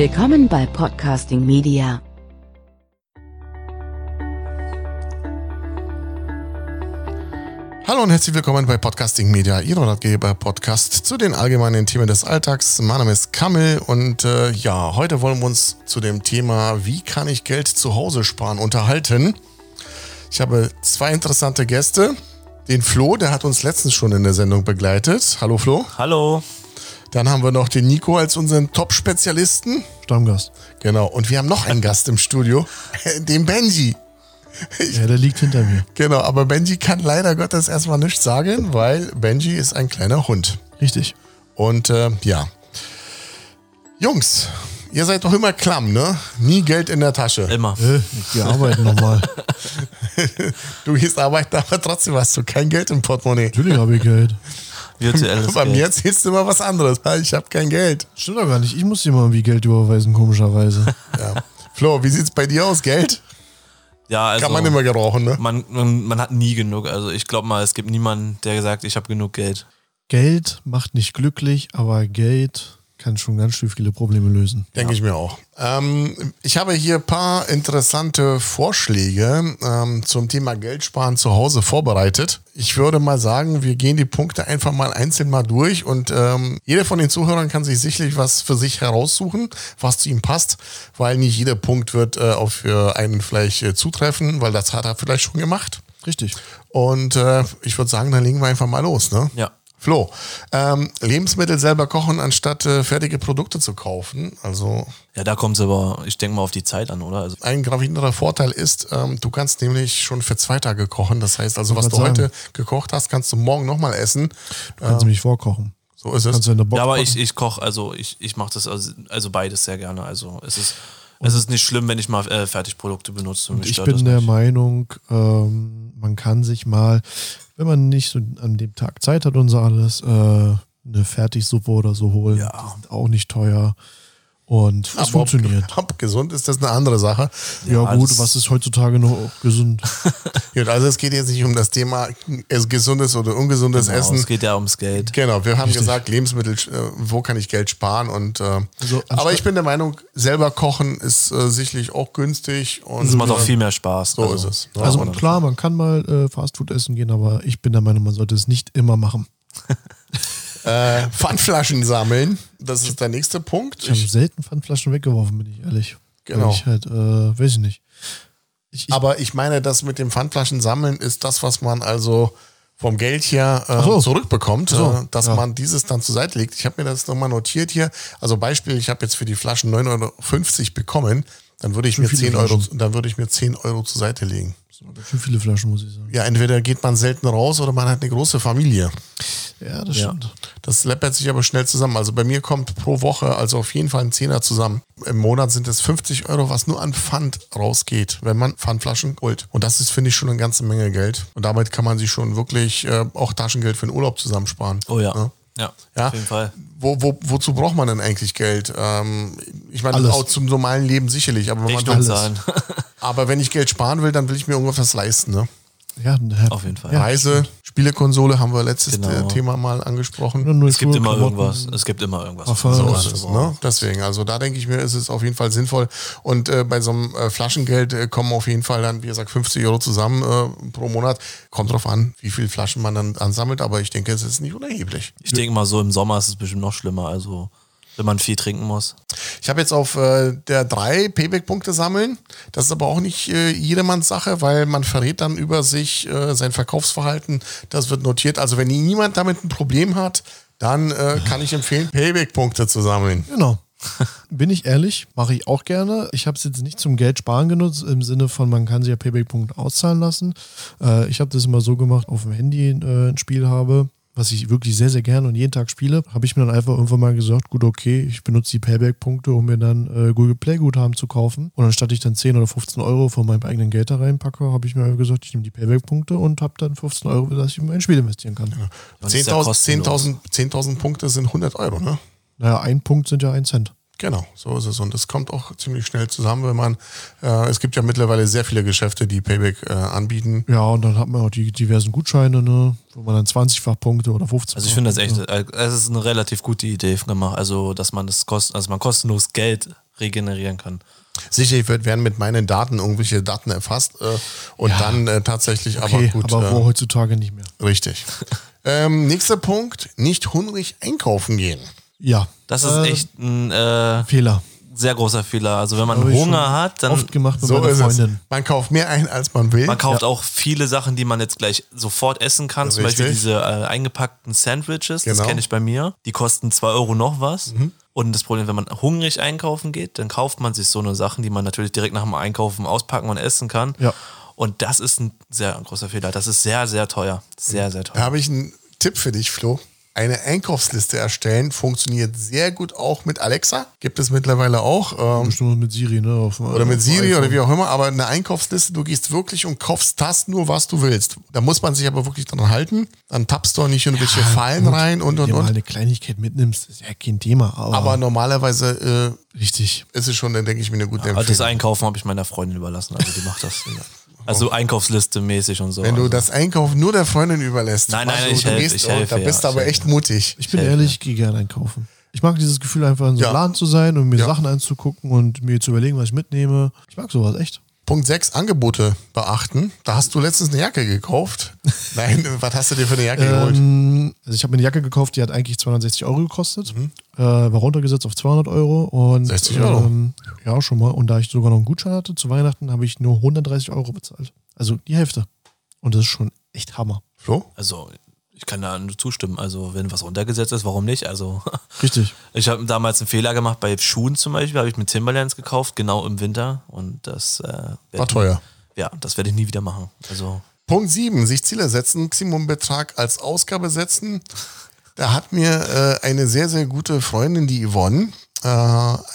Willkommen bei Podcasting Media. Hallo und herzlich willkommen bei Podcasting Media, Ihr Ratgeber Podcast zu den allgemeinen Themen des Alltags. Mein Name ist Kammel und äh, ja, heute wollen wir uns zu dem Thema, wie kann ich Geld zu Hause sparen, unterhalten. Ich habe zwei interessante Gäste. Den Flo, der hat uns letztens schon in der Sendung begleitet. Hallo Flo. Hallo. Dann haben wir noch den Nico als unseren Top-Spezialisten. Stammgast. Genau. Und wir haben noch einen Gast im Studio, den Benji. Ja, der liegt hinter mir. Genau, aber Benji kann leider Gottes erstmal nichts sagen, weil Benji ist ein kleiner Hund. Richtig. Und äh, ja. Jungs, ihr seid doch immer klamm, ne? Nie Geld in der Tasche. Immer. Äh, wir arbeiten nochmal. Du gehst arbeiten, aber trotzdem hast du kein Geld im Portemonnaie. Natürlich habe ich Geld. Virtuelles Bei mir erzählst du immer was anderes. Ich habe kein Geld. Stimmt doch gar nicht. Ich muss dir mal irgendwie Geld überweisen, komischerweise. Ja. Flo, wie sieht's bei dir aus? Geld? Ja, also Kann man immer gebrauchen, ne? man, man, man hat nie genug. Also ich glaube mal, es gibt niemanden, der gesagt, ich habe genug Geld. Geld macht nicht glücklich, aber Geld kann schon ganz schön viele Probleme lösen. Denke ich mir auch. Ähm, ich habe hier ein paar interessante Vorschläge ähm, zum Thema Geldsparen zu Hause vorbereitet. Ich würde mal sagen, wir gehen die Punkte einfach mal einzeln mal durch und ähm, jeder von den Zuhörern kann sich sicherlich was für sich heraussuchen, was zu ihm passt, weil nicht jeder Punkt wird äh, auf für einen vielleicht äh, zutreffen, weil das hat er vielleicht schon gemacht. Richtig. Und äh, ich würde sagen, dann legen wir einfach mal los, ne? Ja. Flo, ähm, Lebensmittel selber kochen, anstatt äh, fertige Produkte zu kaufen. Also Ja, da kommt es aber, ich denke mal, auf die Zeit an, oder? Also, ein gravierender Vorteil ist, ähm, du kannst nämlich schon für zwei Tage kochen. Das heißt also, was du gerade heute gekocht hast, kannst du morgen nochmal essen. Du kannst nämlich vorkochen. So ist es. Kannst du in der Box ja, aber kochen. ich, ich koche, also ich, ich mache das also, also beides sehr gerne. Also es ist, es ist nicht schlimm, wenn ich mal äh, Fertigprodukte benutze. Ich bin der nicht. Meinung, ähm, man kann sich mal, wenn man nicht so an dem Tag Zeit hat und so alles, äh, eine Fertigsuppe oder so holen. Ja. Die sind auch nicht teuer. Und es Aber funktioniert. Ob, ob gesund ist das eine andere Sache. Ja, Ja, gut, was ist heutzutage noch gesund? Gut, also es geht jetzt nicht um das Thema gesundes oder ungesundes Genau, Essen. es geht ja ums Geld. Genau, wir haben gesagt, Lebensmittel, äh, wo kann ich Geld sparen? Und äh, Also, aber ich bin der Meinung, selber kochen ist äh, sicherlich auch günstig und Es macht auch äh, viel mehr Spaß. so ist es. Also Und- klar, man kann mal äh, Fastfood essen gehen, aber ich bin der Meinung, man sollte es nicht immer machen. Äh, Pfandflaschen sammeln, das ist der nächste Punkt. Ich habe selten Pfandflaschen weggeworfen, bin ich ehrlich. Genau. Weil ich halt, äh, weiß ich nicht. Ich, ich, aber ich meine, das mit dem Pfandflaschen sammeln ist das, was man also vom Geld her äh, so. zurückbekommt, so, äh, dass ja. man dieses dann zur Seite legt. Ich habe mir das nochmal notiert hier. Also Beispiel, ich habe jetzt für die Flaschen 9,50 Euro bekommen, dann würde ich Schon mir viele 10 Euro, Flaschen. dann würde ich mir 10 Euro zur Seite legen. Schon viele Flaschen, muss ich sagen. Ja, entweder geht man selten raus oder man hat eine große Familie. Ja, das Ja. stimmt. Das läppert sich aber schnell zusammen. Also bei mir kommt pro Woche also auf jeden Fall ein Zehner zusammen. Im Monat sind es 50 Euro, was nur an Pfand rausgeht, wenn man Pfandflaschen holt. Und das ist, finde ich, schon eine ganze Menge Geld. Und damit kann man sich schon wirklich äh, auch Taschengeld für den Urlaub zusammensparen. Oh ja. Ja. Ja, Ja. auf jeden Fall. Wo, wo, wozu braucht man denn eigentlich Geld? Ähm, ich meine, auch zum normalen Leben sicherlich. Aber, wenn man Rechnung will, zahlen. aber wenn ich Geld sparen will, dann will ich mir irgendwas leisten. Ne? Ja, Auf jeden Fall. Ja, Reise, Spielekonsole haben wir letztes Genau. äh, Thema mal angesprochen. Nur Es gibt immer Klamotten. irgendwas. Es gibt immer irgendwas. Parfum. So Ja, ist es, ne? Deswegen, also da denke ich mir, ist es auf jeden Fall sinnvoll. Und äh, bei so einem äh, Flaschengeld äh, kommen auf jeden Fall dann, wie gesagt, 50 Euro zusammen äh, pro Monat. Kommt drauf an, wie viel Flaschen man dann ansammelt, aber ich denke, es ist nicht unerheblich. Ich denke mal, so im Sommer ist es bestimmt noch schlimmer. Also, wenn man viel trinken muss. Ich habe jetzt auf äh, der drei Payback-Punkte sammeln. Das ist aber auch nicht äh, jedermanns Sache, weil man verrät dann über sich äh, sein Verkaufsverhalten. Das wird notiert. Also wenn niemand damit ein Problem hat, dann äh, kann ich empfehlen, Payback-Punkte zu sammeln. Genau. Bin ich ehrlich, mache ich auch gerne. Ich habe es jetzt nicht zum Geld sparen genutzt, im Sinne von, man kann sich ja Payback-Punkte auszahlen lassen. Äh, ich habe das immer so gemacht, auf dem Handy äh, ein Spiel habe, was ich wirklich sehr, sehr gerne und jeden Tag spiele, habe ich mir dann einfach irgendwann mal gesagt, gut, okay, ich benutze die Payback-Punkte, um mir dann äh, Google Play-Guthaben zu kaufen. Und anstatt ich dann 10 oder 15 Euro von meinem eigenen Geld da reinpacke, habe ich mir gesagt, ich nehme die Payback-Punkte und habe dann 15 Euro, dass ich in mein Spiel investieren kann. Ja 10.000 kostenlos. 10.000 10.000 Punkte sind 100 Euro, ne? Naja, ein Punkt sind ja ein Cent. Genau, so ist es. Und es kommt auch ziemlich schnell zusammen, wenn man, äh, es gibt ja mittlerweile sehr viele Geschäfte, die Payback äh, anbieten. Ja, und dann hat man auch die diversen Gutscheine, ne, wo man dann 20-fach Punkte oder 15 Also ich finde das echt, äh, es ist eine relativ gute Idee gemacht, also dass man das kost, also man kostenlos Geld regenerieren kann. Sicherlich wird, werden mit meinen Daten irgendwelche Daten erfasst äh, und Ja. dann äh, tatsächlich Okay, aber gut. aber äh, wo heutzutage nicht mehr. richtig. ähm, nächster Punkt, nicht hungrig einkaufen gehen. Ja. Das ist äh, echt ein äh, Fehler. sehr großer Fehler. Also wenn man Hunger hat, dann Oft gemacht mit So meiner ist es. Freundin. Man kauft mehr ein, als man will. man kauft auch viele Sachen, die man jetzt gleich sofort essen kann. Zum Beispiel Richtig. diese äh, eingepackten Sandwiches, das Genau. kenne ich bei mir. Die kosten 2 Euro noch was. Mhm. Und das Problem, wenn man hungrig einkaufen geht, dann kauft man sich so eine Sachen, die man natürlich direkt nach dem Einkaufen auspacken und essen kann. Ja. Und das ist ein sehr großer Fehler. Das ist sehr, sehr teuer. Sehr, sehr Da teuer. habe ich einen Tipp für dich, Flo. Eine Einkaufsliste erstellen funktioniert sehr gut auch mit Alexa. Gibt es mittlerweile auch. Ähm, Bestimmt mit Siri, ne? Auf, oder mit Siri oder wie auch immer, aber eine Einkaufsliste, du gehst wirklich und kaufst das nur, was du willst. Da muss man sich aber wirklich dran halten. Dann tappst du auch nicht in irgendwelche Fallen rein und Wenn und du mal und. eine Kleinigkeit mitnimmst, ist ja kein Thema. Aber, Aber normalerweise richtig. äh, ist es schon, dann denke ich mir, eine gute das Empfehlung. Einkaufen habe ich meiner Freundin überlassen. Also die macht das. Also Einkaufsliste mäßig und so. Wenn du also. das Einkaufen nur der Freundin überlässt, Nein, nein, du, ich du helf- gehst, ich helfe, da bist du ja, aber ich echt mutig. Ich bin helfe, ehrlich, ich gehe gerne einkaufen. Ich mag dieses Gefühl, einfach in so einem Ja. Laden zu sein und mir Ja. Sachen anzugucken und mir zu überlegen, was ich mitnehme. Ich mag sowas echt. Punkt 6, Angebote beachten. Da hast du letztens eine Jacke gekauft. Nein, was hast du dir für eine Jacke geholt? Ähm, also ich habe mir eine Jacke gekauft, die hat eigentlich 260 Euro gekostet. Mhm. Äh, war runtergesetzt auf 200 Euro. Und, 60 Euro. Ähm, ja, schon mal. Und da ich sogar noch einen Gutschein hatte zu Weihnachten, habe ich nur 130 Euro bezahlt. Also die Hälfte. Und das ist schon echt Hammer. Flo? Also, ich kann da nur zustimmen. Also, wenn was runtergesetzt ist, warum nicht? Also, Richtig. ich habe damals einen Fehler gemacht bei Schuhen zum Beispiel. Habe ich mir Timberlands gekauft, genau im Winter. Und das äh, War teuer. Ja, das werde ich nie wieder machen. Also, Punkt 7, sich Ziele setzen, Maximumbetrag als Ausgabe setzen. Da hat mir äh, eine sehr, sehr gute Freundin, die Yvonne, äh,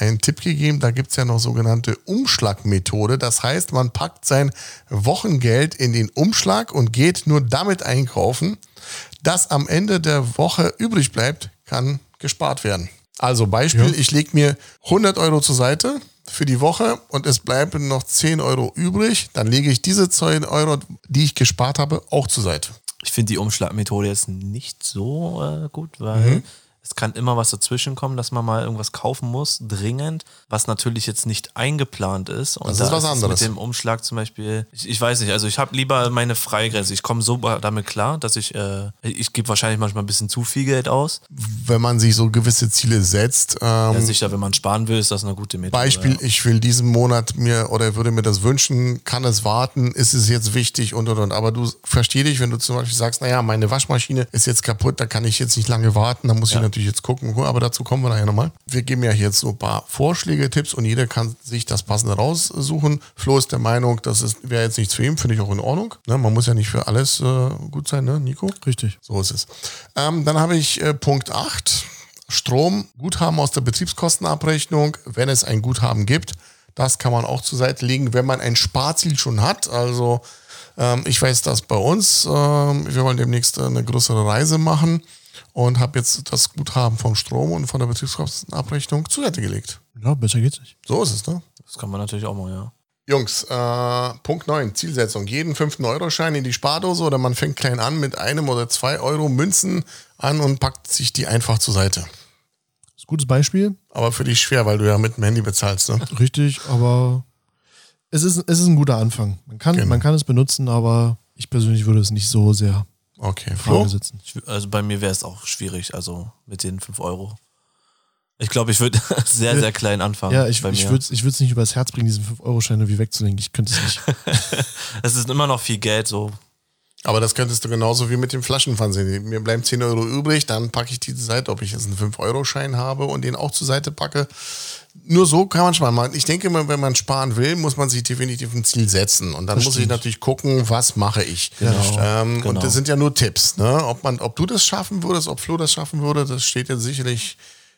einen Tipp gegeben. Da gibt es ja noch sogenannte Umschlagmethode. Das heißt, man packt sein Wochengeld in den Umschlag und geht nur damit einkaufen. Das am Ende der Woche übrig bleibt, kann gespart werden. Also Beispiel, ich lege mir 100 Euro zur Seite für die Woche und es bleiben noch 10 Euro übrig. Dann lege ich diese 10 Euro, die ich gespart habe, auch zur Seite. ich finde die Umschlagmethode jetzt nicht so äh, gut, weil es kann immer was dazwischen kommen, dass man mal irgendwas kaufen muss, dringend, was natürlich jetzt nicht eingeplant ist. Und Das da ist was es anderes. Mit dem Umschlag zum Beispiel, ich, ich weiß nicht, also ich habe lieber meine Freigrenze. Ich komme so damit klar, dass ich, äh, ich gebe wahrscheinlich manchmal ein bisschen zu viel Geld aus. Wenn man sich so gewisse Ziele setzt, ähm, Ja, sicher, wenn man sparen will, ist das eine gute Methode. Beispiel, ja. ich will diesen Monat mir oder würde mir das wünschen, kann es warten, ist es jetzt wichtig und und und. Aber du versteh dich, wenn du zum Beispiel sagst, naja, meine Waschmaschine ist jetzt kaputt, da kann ich jetzt nicht lange warten, da muss ich natürlich jetzt gucken, aber dazu kommen wir nachher nochmal. Wir geben ja jetzt so ein paar Vorschläge, Tipps und jeder kann sich das passende raussuchen. Flo ist der Meinung, das wäre jetzt nichts für ihn, finde ich auch in Ordnung. Ne, man muss ja nicht für alles äh, gut sein, ne, Nico? Richtig. So ist es. Ähm, dann habe ich äh, Punkt 8. Strom, Guthaben aus der Betriebskostenabrechnung, wenn es ein Guthaben gibt. Das kann man auch zur Seite legen, wenn man ein Sparziel schon hat. Also ähm, ich weiß das bei uns. Ähm, wir wollen demnächst eine größere Reise machen und habe jetzt das Guthaben vom Strom und von der Betriebskostenabrechnung zur Seite gelegt. Ja, besser geht's nicht. So ist es, ne? Das kann man natürlich auch mal, ja. Jungs, äh, Punkt 9, Zielsetzung. Jeden fünften Euroschein in die Spardose oder man fängt klein an mit einem oder zwei Euro Münzen an und packt sich die einfach zur Seite. Das ist ein gutes Beispiel. Aber für dich schwer, weil du ja mit dem Handy bezahlst, ne? Richtig, aber es ist, es ist ein guter Anfang. Man kann, Genau. man kann es benutzen, aber ich persönlich würde es nicht so sehr Okay, Flo? Setzen. Ich, also bei mir wäre es auch schwierig, also mit den 5 Euro. Ich glaube, ich würde sehr, sehr klein anfangen. Ja, ich, ich würde es ich würd's nicht übers Herz bringen, diesen 5-Euro-Schein irgendwie wegzulenken. Ich könnte es nicht. Es ist immer noch viel Geld, so. Aber das könntest du genauso wie mit dem Flaschenpfand sehen. Mir bleiben 10 Euro übrig, dann packe ich die zur Seite, ob ich jetzt einen 5-Euro-Schein habe und den auch zur Seite packe. Nur so kann man sparen. Man- Ich denke wenn man sparen will, muss man sich definitiv ein Ziel setzen. Und dann muss ich natürlich gucken, was mache ich. Ähm, Genau. Und das sind ja nur Tipps. Ne? Ob, man, ob du das schaffen würdest, ob Flo das schaffen würde, das steht jetzt sicherlich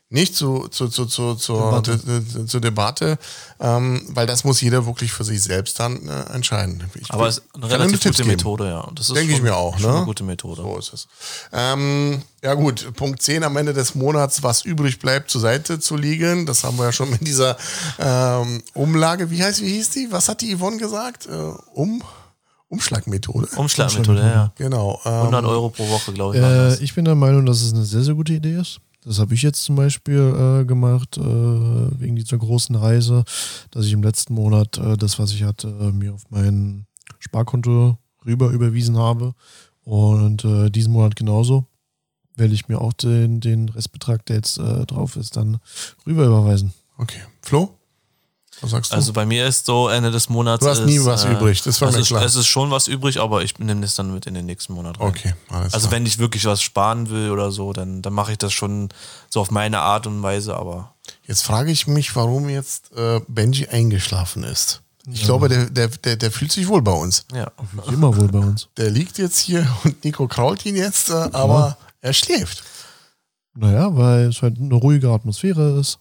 nicht zu, zu, zu, zu, zur, Debatte. Zur Debatte ähm, weil das muss jeder wirklich für sich selbst dann äh, entscheiden. Ich Aber es ist eine relativ Tipps gute geben. Methode, ja. Das ist Denke ich mir auch, ne? eine gute Methode. So ist es. Ähm, ja gut, Punkt 10 am Ende des Monats, was übrig bleibt, zur Seite zu liegen. Das haben wir ja schon mit dieser ähm, Umlage, wie heißt, wie hieß die? Was hat die Yvonne gesagt? Äh, um, Umschlagmethode. Umschlagmethode, ja, ja. Genau. Ähm, 100 Euro pro Woche, glaube ich. Äh, ich bin der Meinung, dass es eine sehr, sehr gute Idee ist. Das habe ich jetzt zum Beispiel äh, gemacht, äh, wegen dieser großen Reise, dass ich im letzten Monat äh, das, was ich hatte, äh, mir auf mein Sparkonto rüber überwiesen habe. Und äh, diesen Monat genauso werde ich mir auch den, den Restbetrag, der jetzt äh, drauf ist, dann rüber überweisen. Okay. Flo? Was sagst du? Also bei mir ist so Ende des Monats. Du hast ist, nie was übrig, das war also mir es, klar. Es ist schon was übrig, aber ich nehme das dann mit in den nächsten Monat rein. okay, alles Also klar. wenn ich wirklich was sparen will oder so, dann, dann mache ich das schon so auf meine Art und Weise, aber Jetzt frage ich mich, warum jetzt äh, Benji eingeschlafen ist. Ich glaube, der, der, der, der fühlt sich wohl bei uns. ja. Immer wohl bei uns. Der liegt jetzt hier und Nico krault ihn jetzt, äh, aber er schläft. Naja, weil es halt eine ruhige Atmosphäre ist.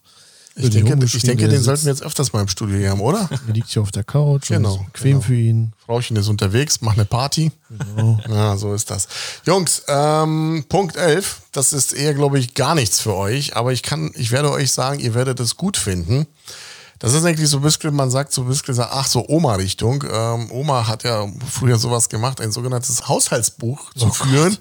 Ich denke, ich denke den sollten wir jetzt öfters mal im Studio hier haben, oder? Er liegt hier auf der Couch Genau, bequem genau. für ihn. Frauchen ist unterwegs, macht eine Party. Genau. Ja, so ist das. Jungs, ähm, Punkt 11, das ist eher, glaube ich, gar nichts für euch, aber ich kann, ich werde euch sagen, ihr werdet es gut finden. Das ist eigentlich so ein bisschen, man sagt so ein bisschen, ach so Oma-Richtung. Ähm, Oma hat ja früher sowas gemacht, ein sogenanntes Haushaltsbuch zu führen.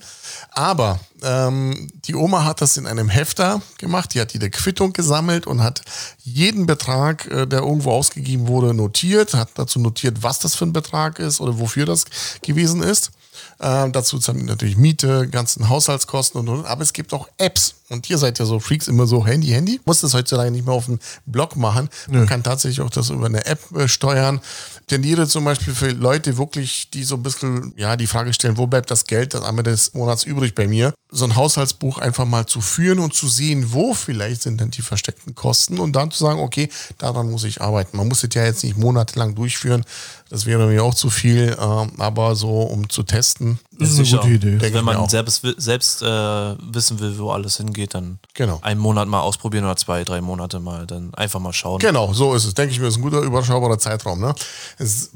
Aber ähm, die Oma hat das in einem Hefter gemacht, die hat jede Quittung gesammelt und hat jeden Betrag, äh, der irgendwo ausgegeben wurde, notiert, hat dazu notiert, was das für ein Betrag ist oder wofür das gewesen ist. Ähm, dazu natürlich Miete, ganzen Haushaltskosten und, und aber es gibt auch Apps. Und ihr seid ja so Freaks immer so Handy, Handy. Muss das heutzutage nicht mehr auf dem Blog machen. Man kann tatsächlich auch das über eine App äh, steuern. Tendiere zum Beispiel für Leute wirklich, die so ein bisschen, ja, die Frage stellen, wo bleibt das Geld das am Ende des Monats übrig bei mir? So ein Haushaltsbuch einfach mal zu führen und zu sehen, wo vielleicht sind denn die versteckten Kosten und dann zu sagen, okay, daran muss ich arbeiten. Man muss es ja jetzt nicht monatelang durchführen. Das wäre mir auch zu viel, ähm, aber so, um zu testen. Das ist eine gute Idee. Denke ich Wenn man selbst, selbst äh, wissen will, wo alles hingeht, dann Genau. einen Monat mal ausprobieren oder zwei, drei Monate mal, dann einfach mal schauen. Genau, so ist es. Denke ich mir, ist ein guter, überschaubarer Zeitraum. Ne?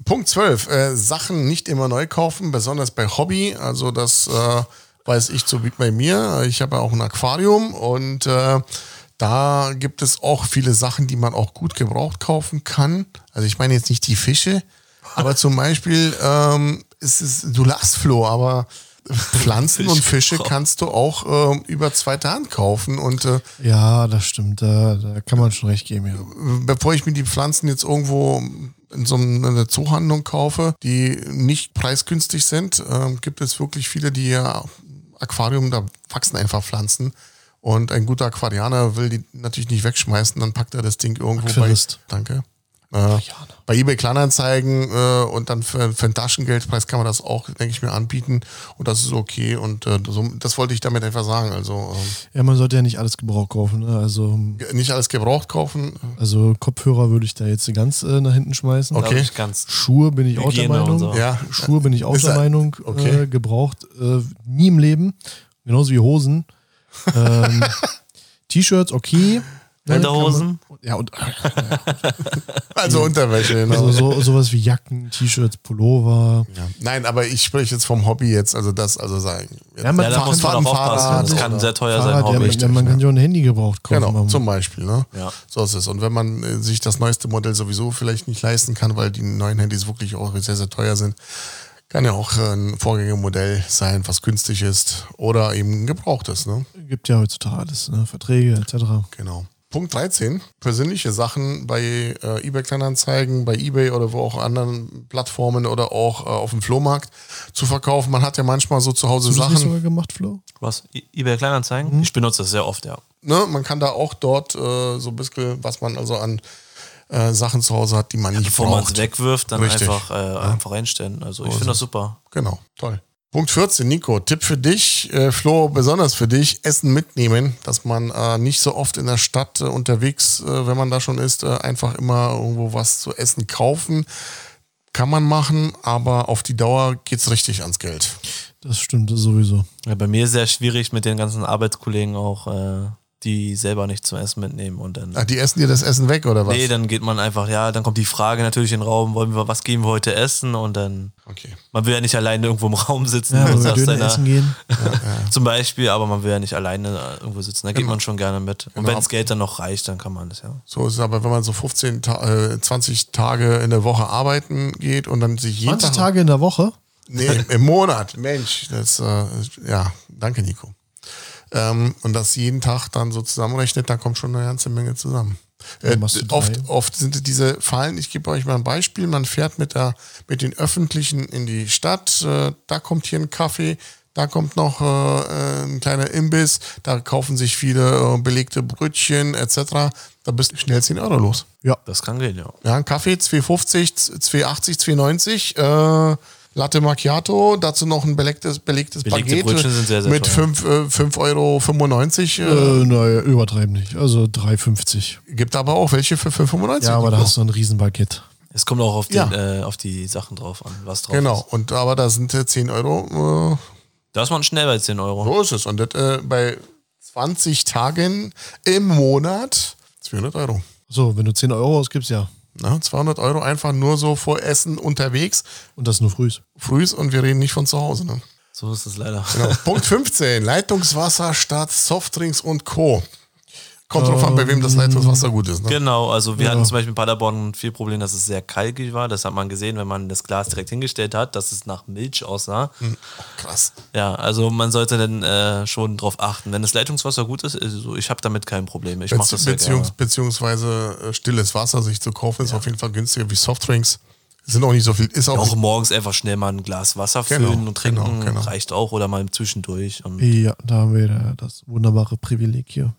Punkt 12. Äh, Sachen nicht immer neu kaufen, besonders bei Hobby. Also das äh, weiß ich so wie bei mir. Ich habe ja auch ein Aquarium und äh, da gibt es auch viele Sachen, die man auch gut gebraucht kaufen kann. Also ich meine jetzt nicht die Fische, aber zum Beispiel ähm, ist es, du lachst Flo, aber Pflanzen und Fische gebraucht. kannst du auch ähm, über zweite Hand kaufen und äh, Ja, das stimmt. Da, da kann man schon recht geben, ja. bevor ich mir die Pflanzen jetzt irgendwo in so einer Zoohandlung kaufe, die nicht preisgünstig sind, ähm, gibt es wirklich viele, die ja Aquarium, da wachsen einfach Pflanzen. Und ein guter Aquarianer will die natürlich nicht wegschmeißen, dann packt er das Ding irgendwo Aquarist. bei. Danke. Äh, bei eBay Kleinanzeigen äh, und dann für, für einen Taschengeldpreis kann man das auch, denke ich mir, anbieten. Und das ist okay. Und äh, so, das wollte ich damit einfach sagen. Also ähm, Ja, man sollte ja nicht alles Gebrauch kaufen. Ne? Also, nicht alles gebraucht kaufen. also Kopfhörer würde ich da jetzt ganz äh, nach hinten schmeißen. Okay. Ich ganz. Schuhe bin ich auch der Hygiene Meinung. so. Ja. Schuhe bin ich auch Ist der Meinung. okay. Äh, gebraucht äh, nie im Leben. Genauso wie Hosen. Ähm, T-Shirts, okay. Ne, Unterhosen? man- Ja, und Also Unterwäsche, genau. also so, sowas wie Jacken, T-Shirts, Pullover. Ja. Nein, aber ich spreche jetzt vom Hobby jetzt, also das, also sagen. Ja, man- Ja, da muss man fahren auch aufpassen. Fahrrad Das kann sehr teuer Fahrrad, sein, ja, Hobby. man, man kann ja auch ein Handy gebraucht kaufen. Genau, zum Beispiel. Ne? Ja. So ist es. Und wenn man äh, sich das neueste Modell sowieso vielleicht nicht leisten kann, weil die neuen Handys wirklich auch sehr, sehr teuer sind, kann ja auch äh, ein Vorgängermodell sein, was günstig ist oder eben ein gebrauchtes. Ne? Gibt ja heutzutage alles, ne? Verträge etc. Genau. Punkt 13. Persönliche Sachen bei äh, eBay Kleinanzeigen, bei eBay oder wo auch anderen Plattformen oder auch äh, auf dem Flohmarkt zu verkaufen. Man hat ja manchmal so zu Hause Hast du das Sachen. sogar gemacht, Flo? Was? I- eBay Kleinanzeigen? Ich benutze das sehr oft, ja. ne, man kann da auch dort äh, so ein bisschen, was man also an äh, Sachen zu Hause hat, die man nicht Bevor man es braucht. wegwirft, dann Richtig. einfach, äh, einfach einstellen. Also ich finde das super. Genau, toll. Punkt 14, Nico, Tipp für dich, äh, Flo, besonders für dich, Essen mitnehmen, dass man äh, nicht so oft in der Stadt äh, unterwegs, äh, wenn man da schon ist, äh, einfach immer irgendwo was zu essen kaufen. Kann man machen, aber auf die Dauer geht's richtig ans Geld. Das stimmt sowieso. Ja, bei mir ist es sehr schwierig mit den ganzen Arbeitskollegen auch äh, die selber nicht zum Essen mitnehmen und dann. Ach, die essen dir das Essen weg oder was? Nee, dann geht man einfach, ja, dann kommt die Frage natürlich in den Raum, wollen wir, was gehen wir heute essen? Und dann, Okay. man will ja nicht alleine irgendwo im Raum sitzen Ja, und Döner seiner- essen gehen. zum Beispiel, aber man will ja nicht alleine irgendwo sitzen. Da geht man schon gerne mit. Und Genau. wenn das Geld dann noch reicht, dann kann man das, ja. So ist es aber, wenn man so 15, Ta äh, 20 Tage in der Woche arbeiten geht und dann sich jeden 20 Tag. Tage in der Woche? Nee, im, im Monat. Mensch, das, äh, ja, danke, Nico. Ähm, und das jeden Tag dann so zusammenrechnet, da kommt schon eine ganze Menge zusammen. Äh, oft, oft sind diese Fallen, ich gebe euch mal ein Beispiel, man fährt mit, der, mit den Öffentlichen in die Stadt, äh, da kommt hier ein Kaffee, da kommt noch äh, äh, ein kleiner Imbiss, da kaufen sich viele äh, belegte Brötchen etc. Da bist du schnell 10 Euro los. Ja. Das kann gehen, ja. Ja, ein Kaffee 2,50, 2,80, 2,90. Äh, Latte Macchiato, dazu noch ein belegtes, belegtes Belegte Baguette sind sehr, sehr mit teuer. 5, äh, 5 Euro 95. Äh, Äh, naja, übertreiben nicht. Also 3,50. Gibt aber auch welche für 5,95. Ja, aber da hast du ein Riesenbaguette. Es kommt auch auf die, Ja. äh, auf die Sachen drauf an, was drauf Genau, ist. und aber da sind äh, 10 Euro. Äh, Da ist man schnell bei 10 Euro. so ist es. Und das, äh, bei 20 Tagen im Monat 200 Euro. So, wenn du 10 Euro ausgibst, ja. Na, 200 Euro einfach nur so vor Essen unterwegs, Und das nur frühs. frühs und wir reden nicht von zu Hause. Ne? So ist es leider. Genau. Punkt 15. Leitungswasser statt Softdrinks und Co. Kommt drauf an, bei wem das Leitungswasser gut ist. Ne? Genau, also wir hatten zum Beispiel in Paderborn viel Problem, dass es sehr kalkig war. Das hat man gesehen, wenn man das Glas direkt hingestellt hat, dass es nach Milch aussah. Krass. Ja, also man sollte dann äh, schon drauf achten. Wenn das Leitungswasser gut ist, also ich habe damit kein Problem. Ich mache das sehr Beziehungs gerne. beziehungsweise äh, stilles Wasser sich zu kaufen, ist auf jeden Fall günstiger wie Softdrinks. Sind auch nicht so viel. Ist auch, Auch morgens einfach schnell mal ein Glas Wasser Genau, füllen und trinken, genau, genau. reicht auch. Oder mal zwischendurch. Ja, da haben wir ja das wunderbare Privileg hier.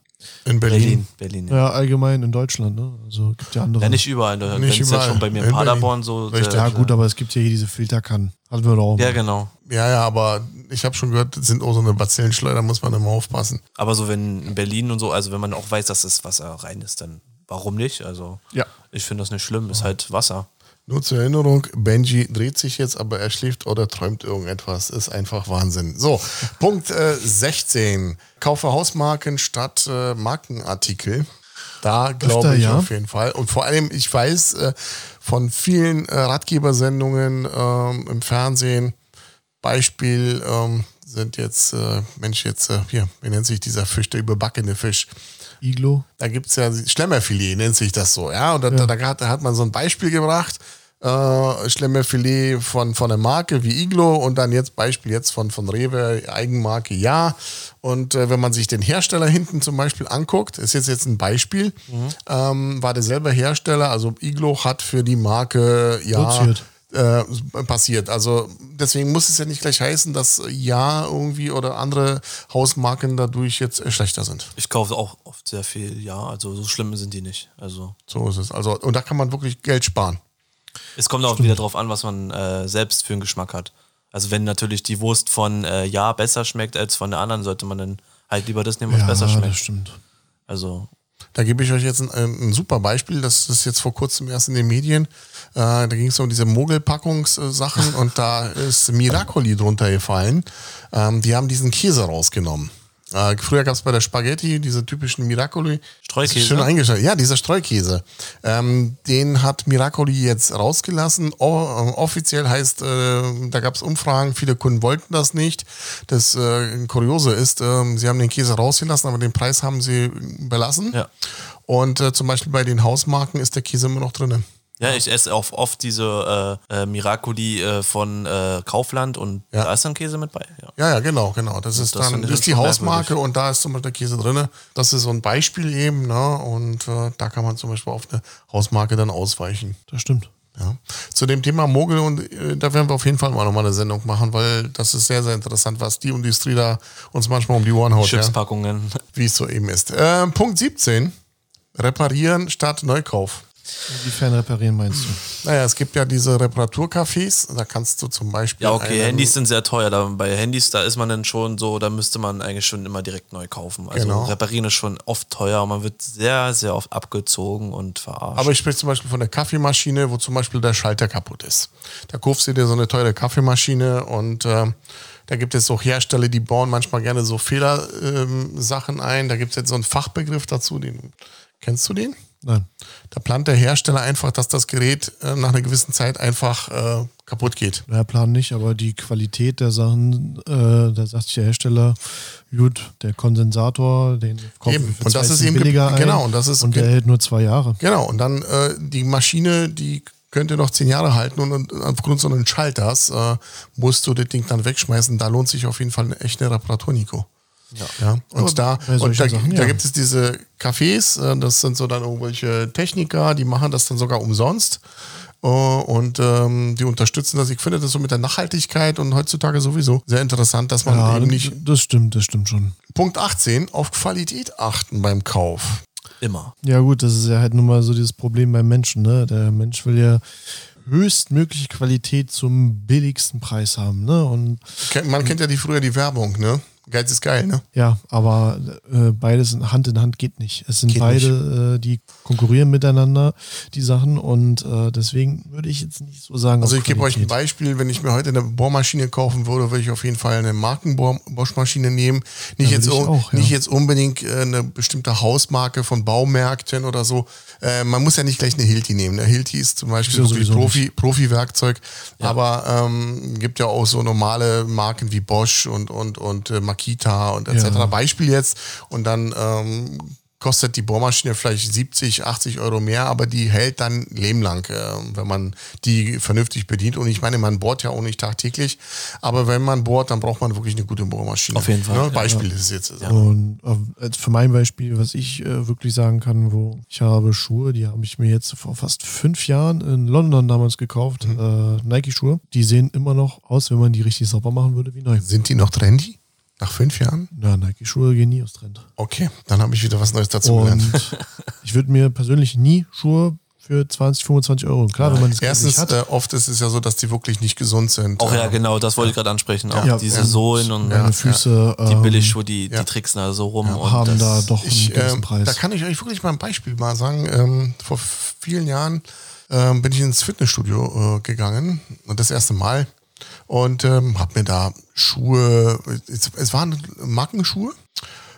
In Berlin. Berlin, Berlin. Ja. Ja, allgemein in Deutschland, ne? Also gibt ja andere. Ja, nicht überall. Wenn Nicht es ja überall. schon bei mir In in Paderborn Berlin. so. Richtig. ja, äh, gut, aber es gibt ja hier diese Filterkannen. Hatten wir doch auch. Ja, mal. genau. Ja, ja, aber ich habe schon gehört, das sind auch so eine Bazillenschleuder, muss man immer aufpassen. Aber so wenn in Berlin und so, also wenn man auch weiß, dass das Wasser rein ist, dann warum nicht? Also Ja. ich finde das nicht schlimm, ist halt Wasser. Nur zur Erinnerung, Benji dreht sich jetzt, aber er schläft oder träumt irgendetwas. Ist einfach Wahnsinn. So, Punkt äh, 16. Kaufe Hausmarken statt äh, Markenartikel. Da glaube ich ja. auf jeden Fall. Und vor allem, ich weiß äh, von vielen äh, Ratgebersendungen ähm, im Fernsehen, Beispiel ähm, sind jetzt, äh, Mensch, jetzt, äh, hier, wie nennt sich dieser Fisch, der überbackene Fisch? Iglo. da gibt es ja Schlemmerfilet, nennt sich das so, ja. Und da, da, da, hat, da hat man so ein Beispiel gebracht. Äh, Schlemmerfilet von, von der Marke wie Iglo und dann jetzt Beispiel jetzt von, von Rewe, Eigenmarke, ja. Und äh, wenn man sich den Hersteller hinten zum Beispiel anguckt, ist jetzt jetzt ein Beispiel, ähm, war derselbe Hersteller, also Iglo hat für die Marke, ja, Produziert. äh, passiert. Also deswegen muss es ja nicht gleich heißen, dass ja irgendwie oder andere Hausmarken dadurch jetzt äh, schlechter sind. Ich kaufe auch oft sehr viel, ja, also so schlimm sind die nicht. Also So ist es. Also, und da kann man wirklich Geld sparen. Es kommt auch wieder drauf an, was man äh, selbst für einen Geschmack hat. Also wenn natürlich die Wurst von äh, Ja besser schmeckt als von der anderen, sollte man dann halt lieber das nehmen, was Ja, besser das schmeckt. stimmt. Also Da gebe ich euch jetzt ein, ein super Beispiel. Das ist jetzt vor kurzem erst in den Medien. Äh, da ging es um diese Mogelpackungssachen und da ist Miracoli drunter gefallen. Ähm, die haben diesen Käse rausgenommen. Äh, früher gab es bei der Spaghetti diese typischen Miracoli. Streukäse? Schön eingestellt. Ja, dieser Streukäse. Ähm, den hat Miracoli jetzt rausgelassen. O äh, offiziell heißt, äh, da gab es Umfragen, viele Kunden wollten das nicht. Das äh, Kuriose ist, äh, sie haben den Käse rausgelassen, aber den Preis haben sie belassen. Ja. Und äh, zum Beispiel bei den Hausmarken ist der Käse immer noch drin. Ja, ich esse auch oft diese äh, äh, Miracoli äh, von äh, Kaufland und Ja. da ist dann Käse mit bei. Ja. Ja, ja, genau, genau. Das ist das dann das ist die Hausmarke merkwürdig. und da ist zum Beispiel der Käse drin. Das ist so ein Beispiel eben, ne? Und äh, da kann man zum Beispiel auf eine Hausmarke dann ausweichen. Das stimmt. Ja. Zu dem Thema Mogel und äh, da werden wir auf jeden Fall mal nochmal eine Sendung machen, weil das ist sehr, sehr interessant, was die Industrie da uns manchmal um die Ohren haut, ja? Chipspackungen. wie es so eben ist. Äh, Punkt 17. Reparieren statt Neukauf. Inwiefern reparieren meinst du? Naja, es gibt ja diese Reparaturcafés, da kannst du zum Beispiel. Ja, okay, Handys sind sehr teuer. Da, bei Handys, da ist man dann schon so, da müsste man eigentlich schon immer direkt neu kaufen. Also Genau. reparieren ist schon oft teuer und man wird sehr, sehr oft abgezogen und verarscht. Aber ich spreche zum Beispiel von der Kaffeemaschine, wo zum Beispiel der Schalter kaputt ist. Da kaufst du dir so eine teure Kaffeemaschine und äh, Da gibt es auch Hersteller, die bauen manchmal gerne so Fehlersachen ähm, ein. Da gibt es jetzt so einen Fachbegriff dazu, den kennst du den? Nein. Da plant der Hersteller einfach, dass das Gerät äh, nach einer gewissen Zeit einfach äh, kaputt geht. Der Plan nicht, aber die Qualität der Sachen, äh, da sagt sich der Hersteller, gut, der Kondensator, den kaufen Eben. für Und das ist eben ge- billiger ein genau, und das ist und der hält nur zwei Jahre. Genau, und dann äh, die Maschine, die könnte noch zehn Jahre halten und, und aufgrund so eines Schalters äh, musst du das Ding dann wegschmeißen. Da lohnt sich auf jeden Fall eine echte Reparatur, Nico. Ja. ja. Und Aber da, und da, Sachen, da ja. gibt es diese Cafés, äh, das sind so dann irgendwelche Techniker, die machen das dann sogar umsonst. Äh, Und ähm, die unterstützen das. Ich finde das so mit der Nachhaltigkeit und heutzutage sowieso sehr interessant, dass man Ja, eben nicht. das stimmt, das stimmt schon. Punkt 18, auf Qualität achten beim Kauf. Immer. Ja gut, das ist ja halt nun mal so dieses Problem beim Menschen. Ne? Der Mensch will ja höchstmögliche Qualität zum billigsten Preis haben. Ne? Und Man kennt ja die früher die Werbung, ne? Geiz ist geil, ne? ja, aber äh, beides Hand in Hand geht nicht. Es sind Geht beide, Äh, die konkurrieren miteinander, die Sachen. Und äh, deswegen würde ich jetzt nicht so sagen. Also ich gebe euch ein. Beispiel, wenn ich mir heute eine Bohrmaschine kaufen würde, würde ich auf jeden Fall eine Markenbohrmaschine nehmen. Nicht, Ja, jetzt, auch, ja. nicht jetzt unbedingt äh, eine bestimmte Hausmarke von Baumärkten oder so. Äh, man muss ja nicht gleich eine Hilti nehmen. Eine Hilti ist zum Beispiel ja sowieso Profi, Profi-Werkzeug, aber ähm, gibt ja auch so normale Marken wie Bosch und, und, und äh, Makita und etc. Ja. Beispiel jetzt und dann ähm, kostet die Bohrmaschine vielleicht 70, 80 Euro mehr, aber die hält dann lebenlang, äh, wenn man die vernünftig bedient. Und ich meine, man bohrt ja auch nicht tagtäglich, aber wenn man bohrt, dann braucht man wirklich eine gute Bohrmaschine. Auf jeden Fall, Ne? ja. Beispiel ist es jetzt. so. Und äh, als für mein Beispiel, was ich äh, wirklich sagen kann, wo ich habe Schuhe, die habe ich mir jetzt vor fast fünf Jahren in London damals gekauft, Mhm. äh, Nike-Schuhe. Die sehen immer noch aus, wenn man die richtig sauber machen würde, wie neu. Sind die noch trendy? Nach fünf Jahren? Na, Nike-Schuhe gehen nie aus Trend. Okay, dann habe ich wieder was Neues dazu gelernt. Ich würde mir persönlich nie Schuhe für 20, 25 Euro. Und klar, wenn man das Geld Erstens, nicht hat, äh, oft ist es ja so, dass die wirklich nicht gesund sind. Auch ja, Ähm, genau, das wollte ich gerade ansprechen. Auch Ja. diese Ja. Sohlen und meine Füße die ähm, Billigschuhe, die, ja. die tricksen da so rum. und haben das, da doch einen Ich, gewissen ähm, Preis. da kann ich euch wirklich mal ein Beispiel mal sagen. Ähm, vor vielen Jahren ähm, bin ich ins Fitnessstudio äh, gegangen und das erste Mal und ähm, habe mir da Schuhe, es, es waren Markenschuhe.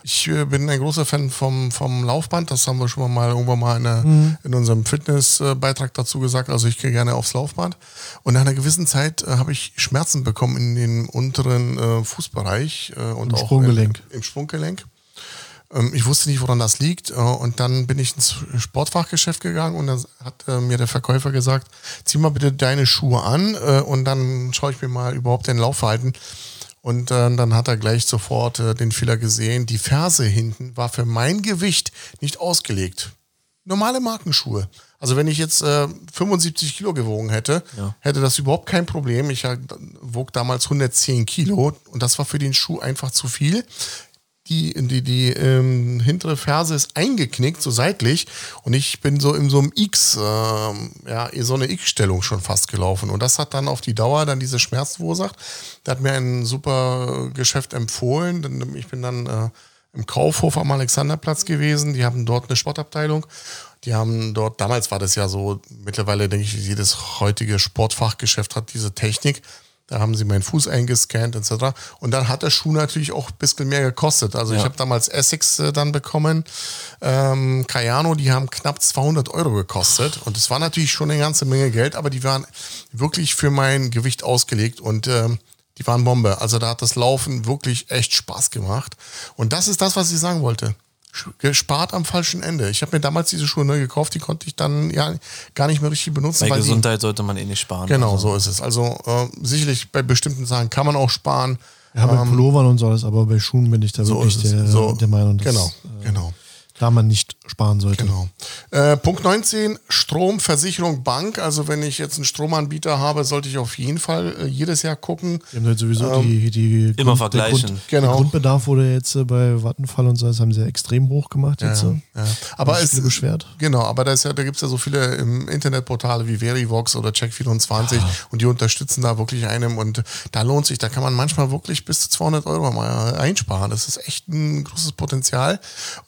Ich äh, bin ein großer Fan vom, vom Laufband, das haben wir schon mal irgendwann mal in, der, in unserem Fitnessbeitrag dazu gesagt. Also ich gehe gerne aufs Laufband. Und nach einer gewissen Zeit äh, habe ich Schmerzen bekommen in den unteren äh, Fußbereich äh, und Im auch Sprunggelenk. Im, im Sprunggelenk. Ähm, ich wusste nicht, woran das liegt. Äh, und dann bin ich ins Sportfachgeschäft gegangen und dann hat äh, mir der Verkäufer gesagt, zieh mal bitte deine Schuhe an äh, und dann schaue ich mir mal überhaupt dein Laufverhalten. Und dann hat er gleich sofort den Fehler gesehen. Die Ferse hinten war für mein Gewicht nicht ausgelegt. Normale Markenschuhe. Also wenn ich jetzt äh, 75 Kilo gewogen hätte, Ja. hätte das überhaupt kein Problem. Ich äh, wog damals 110 Kilo und das war für den Schuh einfach zu viel die, die, die ähm, hintere Ferse ist eingeknickt, so seitlich. Und ich bin so in so einem X, ähm, ja, so eine X-Stellung schon fast gelaufen. Und das hat dann auf die Dauer dann diese Schmerzen verursacht. Der hat mir ein super Geschäft empfohlen. Ich bin dann äh, im Kaufhof am Alexanderplatz gewesen. Die haben dort eine Sportabteilung. Die haben dort, damals war das ja so, mittlerweile denke ich, jedes heutige Sportfachgeschäft hat diese Technik. Da haben sie meinen Fuß eingescannt etc. Und dann hat der Schuh natürlich auch ein bisschen mehr gekostet. Also ich Ja. habe damals Essex äh, dann bekommen. Ähm, Cayano, die haben knapp 200 Euro gekostet. Und das war natürlich schon eine ganze Menge Geld, aber die waren wirklich für mein Gewicht ausgelegt und ähm, die waren Bombe. Also da hat das Laufen wirklich echt Spaß gemacht. Und das ist das, was ich sagen wollte. Gespart am falschen Ende. Ich habe mir damals diese Schuhe neu gekauft, die konnte ich dann ja gar nicht mehr richtig benutzen. bei weil die- Gesundheit sollte man eh nicht sparen. Genau, Also, so ist es. Also äh, sicherlich bei bestimmten Sachen kann man auch sparen. ja, bei Pullovern und so alles, aber bei Schuhen bin ich da Ähm, So wirklich der, So, der Meinung, dass genau, äh, genau. Da man nicht sparen sollte. Genau. Äh, Punkt 19, Strom, Versicherung, Bank. Also wenn ich jetzt einen Stromanbieter habe, sollte ich auf jeden Fall äh, jedes Jahr gucken. Die haben halt sowieso die, die Immer Grund- vergleichen. Der, Grund, Genau. der Grundbedarf wurde jetzt äh, bei Vattenfall und so, das haben sie ja extrem hoch gemacht jetzt. äh. Ja. Aber es viele beschwert. Genau, aber da, ist ja, da gibt es ja so viele im Internetportale wie Verivox oder Check24 und die unterstützen da wirklich einem und da lohnt sich, da kann man manchmal wirklich bis zu 200 Euro mal einsparen. Das ist echt ein großes Potenzial.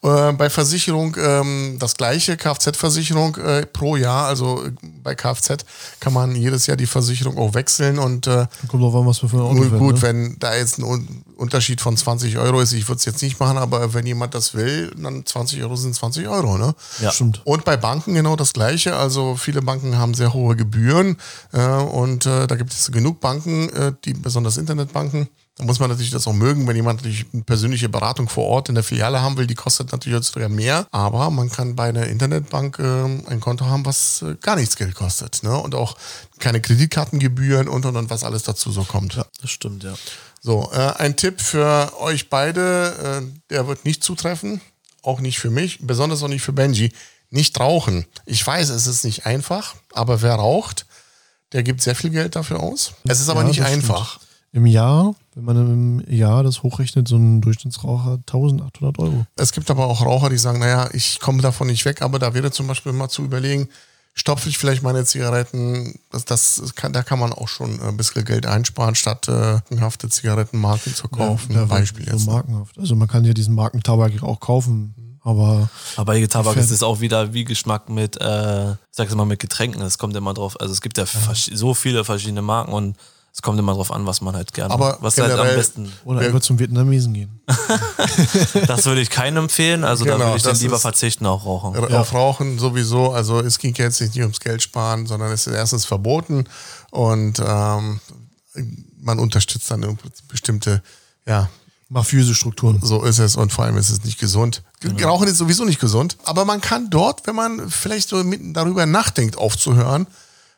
Äh, bei Versicherung ähm, das gleiche, Kfz-Versicherung äh, pro Jahr. Also äh, bei Kfz kann man jedes Jahr die Versicherung auch wechseln und äh, Kommt drauf an, was wir für ein Auto fährt, gut, ne? wenn da jetzt ein Un- Unterschied von 20 Euro ist, ich würde es jetzt nicht machen, aber wenn jemand das will, dann 20 Euro sind 20 Euro, ne? Ja. Stimmt. Und bei Banken genau das Gleiche. Also viele Banken haben sehr hohe Gebühren äh, und äh, da gibt es genug Banken, äh, die besonders Internetbanken. Da muss man natürlich das auch mögen, wenn jemand natürlich eine persönliche Beratung vor Ort in der Filiale haben will, die kostet natürlich heutzutage mehr. Aber man kann bei einer Internetbank äh, ein Konto haben, was äh, gar nichts Geld kostet. Ne? Und auch keine Kreditkartengebühren und und und was alles dazu so kommt. Das stimmt, ja. So, äh, ein Tipp für euch beide, äh, der wird nicht zutreffen, auch nicht für mich, besonders auch nicht für Benji. Nicht rauchen. Ich weiß, es ist nicht einfach, aber wer raucht, der gibt sehr viel Geld dafür aus. Es ist aber Ja, nicht einfach. Im Jahr, wenn man im Jahr das hochrechnet, so ein Durchschnittsraucher 1800 Euro. Es gibt aber auch Raucher, die sagen, naja, ich komme davon nicht weg, aber da wäre zum Beispiel mal zu überlegen, stopfe ich vielleicht meine Zigaretten, das, das kann, da kann man auch schon ein bisschen Geld einsparen, statt äh, hafte Zigarettenmarken zu kaufen. Ja, Beispiel so jetzt. ne? markenhaft. Also man kann ja diesen Markentabak auch kaufen, aber Aber bei Tabak ist es auch wieder wie Geschmack mit, äh, ich sag's mal, mit Getränken. Es kommt immer drauf. Also es gibt ja, versch- so viele verschiedene Marken und es kommt immer drauf an, was man halt gerne, Aber was halt am besten. oder einfach zum Vietnamesen gehen. Das würde ich keinem empfehlen. Also da Genau, würde ich dann das lieber verzichten, auch rauchen. R- Auf Rauchen sowieso, also es ging jetzt nicht ums Geld sparen, sondern es ist erstens verboten und ähm, man unterstützt dann irgendwie bestimmte, ja, Mafiöse Strukturen. so ist es und vor allem ist es nicht gesund. Rauchen ist sowieso nicht gesund, aber man kann dort, wenn man vielleicht so mitten darüber nachdenkt, aufzuhören,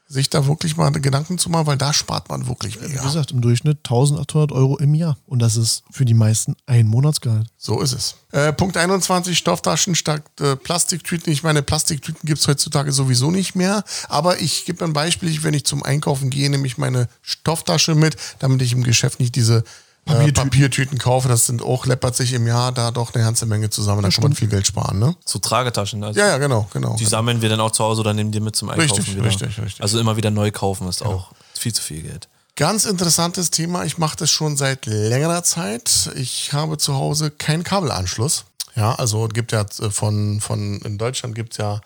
sich da wirklich mal Gedanken zu machen, weil da spart man wirklich Wie mega. gesagt, im Durchschnitt 1800 Euro im Jahr. Und das ist für die meisten ein Monatsgehalt. So ist es. Äh, Punkt 21, Stofftaschen statt äh, Plastiktüten. Ich meine, Plastiktüten gibt es heutzutage sowieso nicht mehr. Aber ich gebe ein Beispiel, wenn ich zum Einkaufen gehe, nehme ich meine Stofftasche mit, damit ich im Geschäft nicht diese äh, Papiertüten. Papiertüten kaufe. Das sind auch, läppert sich im Jahr da doch eine ganze Menge zusammen. Da kann man viel Geld sparen, ne? So Tragetaschen. Also Ja, ja, genau, genau. Die sammeln wir dann auch zu Hause oder nehmen die mit zum Einkaufen Richtig, wieder. richtig, richtig. Also immer wieder neu kaufen ist auch viel zu viel Geld. Ganz interessantes Thema. Ich mache das schon seit längerer Zeit. Ich habe zu Hause keinen Kabelanschluss. Ja, also es gibt ja äh, von, von in Deutschland gibt es ja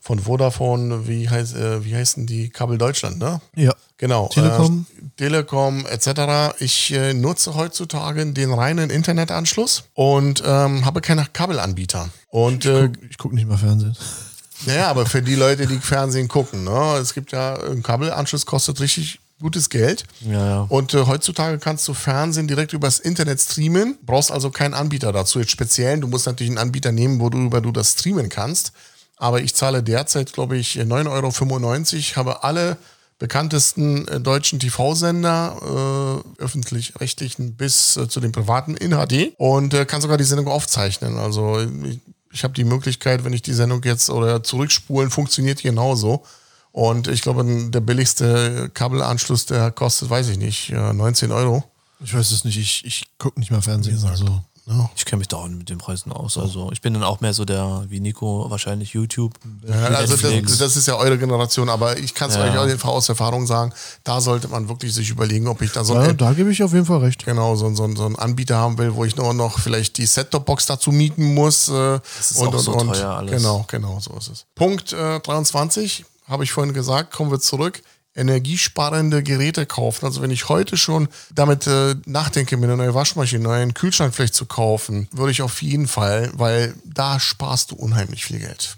von Vodafone, wie heißt, äh, wie heißen die Kabel Deutschland, ne? Ja. Genau. Telekom. Äh, Telekom etc. Ich äh, nutze heutzutage den reinen Internetanschluss und ähm, habe keine Kabelanbieter. Und äh, Ich gucke nicht mal Fernsehen. naja, aber für die Leute, die Fernsehen gucken, ne? es gibt ja, ein Kabelanschluss kostet richtig gutes Geld. Ja, ja. Und äh, heutzutage kannst du Fernsehen direkt übers Internet streamen, brauchst also keinen Anbieter dazu. Jetzt speziell, du musst natürlich einen Anbieter nehmen, worüber du das streamen kannst. Aber ich zahle derzeit, glaube ich, 9,95 Euro, habe alle bekanntesten äh, deutschen TV-Sender, äh, öffentlich-rechtlichen bis äh, zu den privaten in HD und äh, kann sogar die Sendung aufzeichnen. Also ich, ich habe die Möglichkeit, wenn ich die Sendung jetzt oder zurückspulen, funktioniert genauso. Und ich glaube, der billigste Kabelanschluss, der kostet, weiß ich nicht, äh, 19 Euro. Ich weiß es nicht, ich, ich gucke nicht mal Fernsehen. Also, Ja. Ich kenne mich da auch mit den Preisen aus. Also ich bin dann auch mehr so der, wie Nico, wahrscheinlich YouTube. Ja, also das, das ist ja eure Generation, aber ich kann es Ja. euch auf jeden Fall aus Erfahrung sagen, da sollte man wirklich sich überlegen, ob ich da so ja, ein, da gebe ich auf jeden Fall recht. genau, so, so, so einen Anbieter haben will, wo ich nur noch vielleicht die Set-Top-Box dazu mieten muss. Äh, ist auch so teuer alles. Genau, genau, so ist es. Punkt äh, 23, habe ich vorhin gesagt, kommen wir zurück. Energiesparende Geräte kaufen. Also wenn ich heute schon damit äh, nachdenke, mir eine neue Waschmaschine, einen neuen Kühlschrank vielleicht zu kaufen, würde ich auf jeden Fall, weil da sparst du unheimlich viel Geld.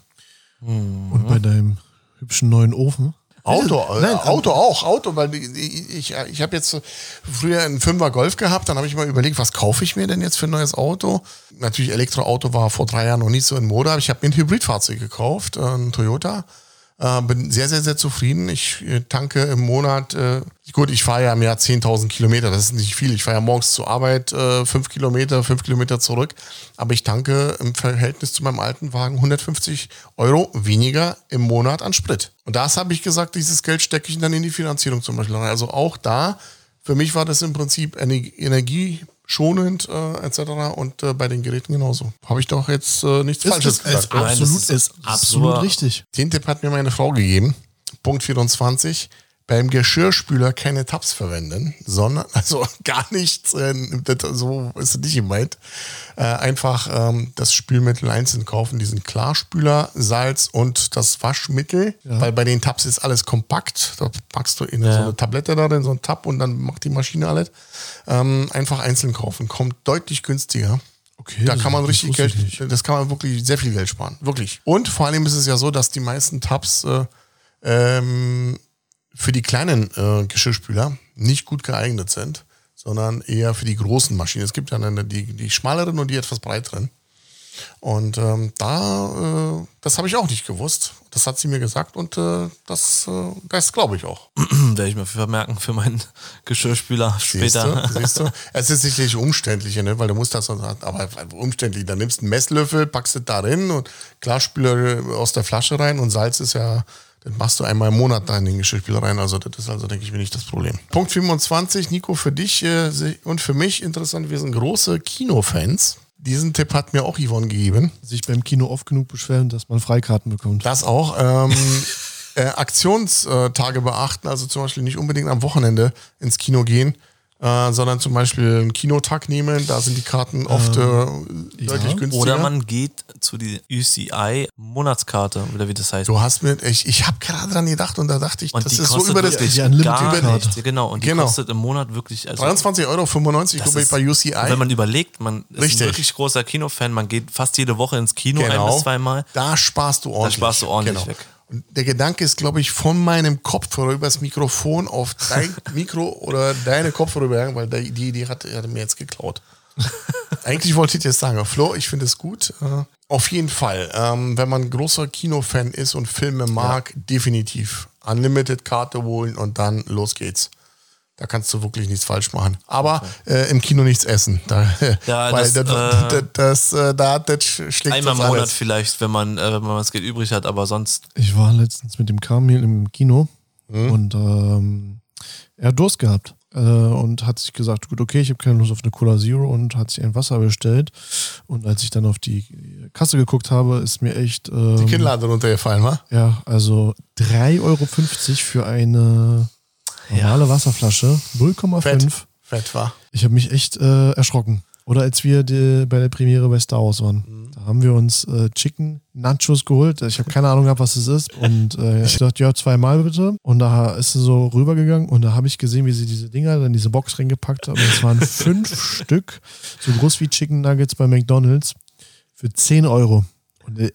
Und bei deinem hübschen neuen Ofen. Auto, äh, Nein, Auto auch, Auto, weil ich, ich, ich habe jetzt früher einen Fünfer Golf gehabt, dann habe ich mal überlegt, was kaufe ich mir denn jetzt für ein neues Auto? Natürlich, Elektroauto war vor drei Jahren noch nicht so in Mode, aber ich habe mir ein Hybridfahrzeug gekauft, äh, ein Toyota. Äh, bin sehr, sehr, sehr zufrieden. Ich äh, tanke im Monat, äh, gut, ich fahre ja im Jahr 10.000 Kilometer, das ist nicht viel. Ich fahre ja morgens zur Arbeit äh, fünf Kilometer, fünf Kilometer zurück, aber ich tanke im Verhältnis zu meinem alten Wagen 150 Euro weniger im Monat an Sprit. Und das habe ich gesagt, dieses Geld stecke ich dann in die Finanzierung zum Beispiel. Also auch da, für mich war das im Prinzip Ener- energieschonend äh, etc. Und äh, bei den Geräten genauso. Habe ich doch jetzt äh, nichts Falsches gesagt. Nein, absolut, das ist ist absolut richtig. Den Tipp hat mir meine Frau gegeben. Punkt 24. beim Geschirrspüler keine Tabs verwenden, sondern, also gar nichts, äh, so ist es nicht gemeint. Äh, einfach ähm, das Spülmittel einzeln kaufen, diesen Klarspüler, Salz und das Waschmittel, weil bei den Tabs ist alles kompakt. Da packst du in so eine Tablette da in so einen Tab und dann macht die Maschine alles. Ähm, einfach einzeln kaufen, kommt deutlich günstiger. Okay, Da kann man richtig Geld, nicht. das kann man wirklich sehr viel Geld sparen. Wirklich. Und vor allem ist es ja so, dass die meisten Tabs äh, ähm, für die kleinen äh, Geschirrspüler nicht gut geeignet sind, sondern eher für die großen Maschinen. Es gibt ja eine, die, die schmaleren und die etwas breiteren. Und ähm, da, äh, das habe ich auch nicht gewusst. Das hat sie mir gesagt und äh, das, äh, das glaube ich auch. Werde ich mir vermerken für meinen Geschirrspüler später. siehst du? Es ist sicherlich umständlicher, ne? weil du musst das, aber umständlich. Dann nimmst du einen Messlöffel, packst es da rein und Glasspüler aus der Flasche rein und Salz ist ja, das machst du einmal im Monat da in den Geschirrspüler rein. Also das ist also, denke ich mir, nicht das Problem. Punkt 25, Nico, für dich äh, und für mich interessant, wir sind große Kinofans. Diesen Tipp hat mir auch Yvonne gegeben. Sich beim Kino oft genug beschweren, dass man Freikarten bekommt. Das auch. Ähm, äh, Aktionstage beachten, also zum Beispiel nicht unbedingt am Wochenende ins Kino gehen, äh, sondern zum Beispiel einen Kinotag nehmen. Da sind die Karten oft äh, deutlich günstiger. Oder man geht zu die UCI Monatskarte, oder wie das heißt. Du hast mir, ich, ich habe gerade dran gedacht und da dachte ich, und das die ist so kostet über das wirklich Unlimited gar. Ja, Genau, und die Genau. kostet im Monat wirklich. Also 23,95 Euro, das glaube ich, ist- bei UCI. Wenn man überlegt, man ist Richtig. ein wirklich großer Kinofan, man geht fast jede Woche ins Kino ein Genau. bis zweimal. Da sparst du ordentlich. Genau. sparst du ordentlich weg. Und der Gedanke ist, glaube ich, von meinem Kopfhörer übers Mikrofon auf dein Mikro oder deine Kopfhörer übergegangen, weil die Idee hat, er mir jetzt geklaut. Eigentlich wollte ich dir sagen, Flo, ich finde es gut. Äh, Auf jeden Fall, ähm, wenn man großer Kinofan ist und Filme mag, definitiv Unlimited-Karte holen und dann los geht's. Da kannst du wirklich nichts falsch machen. Aber äh, im Kino nichts essen. Da, Ja, weil das, das, äh, das, das, äh, da das schlägt Einmal im Monat alles. vielleicht, wenn man, äh, wenn man das Geld übrig hat, aber sonst Ich war letztens mit dem Kamil im Kino Mhm. und ähm, er hat Durst gehabt äh, und hat sich gesagt, gut, okay, ich habe keine Lust auf eine Cola Zero und hat sich ein Wasser bestellt. Und als ich dann auf die Kasse geguckt habe, ist mir echt ähm, Die Kinnlade runtergefallen, wa? ja, also 3,50 Euro für eine normale Wasserflasche, 0,5. Fett. Fett, wa? Ich habe mich echt äh, erschrocken. Oder als wir die, bei der Premiere bei Star Wars waren. Mhm. Da haben wir uns äh, Chicken Nachos geholt. Ich habe keine Ahnung gehabt, was es ist. Und äh, ich dachte, ja, zweimal bitte. Und da ist sie so rübergegangen und da habe ich gesehen, wie sie diese Dinger in diese Box reingepackt haben. Es waren fünf Stück, so groß wie Chicken Nuggets bei McDonalds, für 10 Euro. Und äh,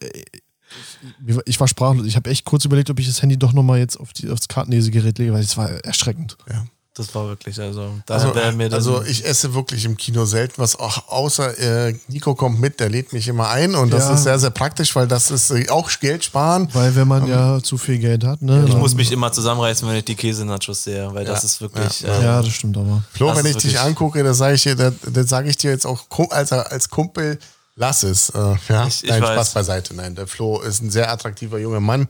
ich, ich war sprachlos. Ich habe echt kurz überlegt, ob ich das Handy doch nochmal jetzt auf die, aufs Kartenlesegerät lege, weil es war erschreckend. Ja. das war wirklich, also da Also, wäre mir dann, also ich esse wirklich im Kino selten was, auch außer äh, Nico kommt mit, der lädt mich immer ein und das Ja. ist sehr, sehr praktisch, weil das ist äh, auch Geld sparen. Weil wenn man ja zu viel Geld hat, ne? ich muss mich immer zusammenreißen, wenn ich die Käse-Nachos sehe, weil das Ja, ist wirklich, ja, äh, Ja, das stimmt aber. Flo, Das wenn ich dich angucke, dann sage ich dir, das, das sage ich dir jetzt auch als, als Kumpel, lass es. Äh, ja, Ich- ich Nein, weiß. Spaß beiseite. Nein, der Flo ist ein sehr attraktiver junger Mann.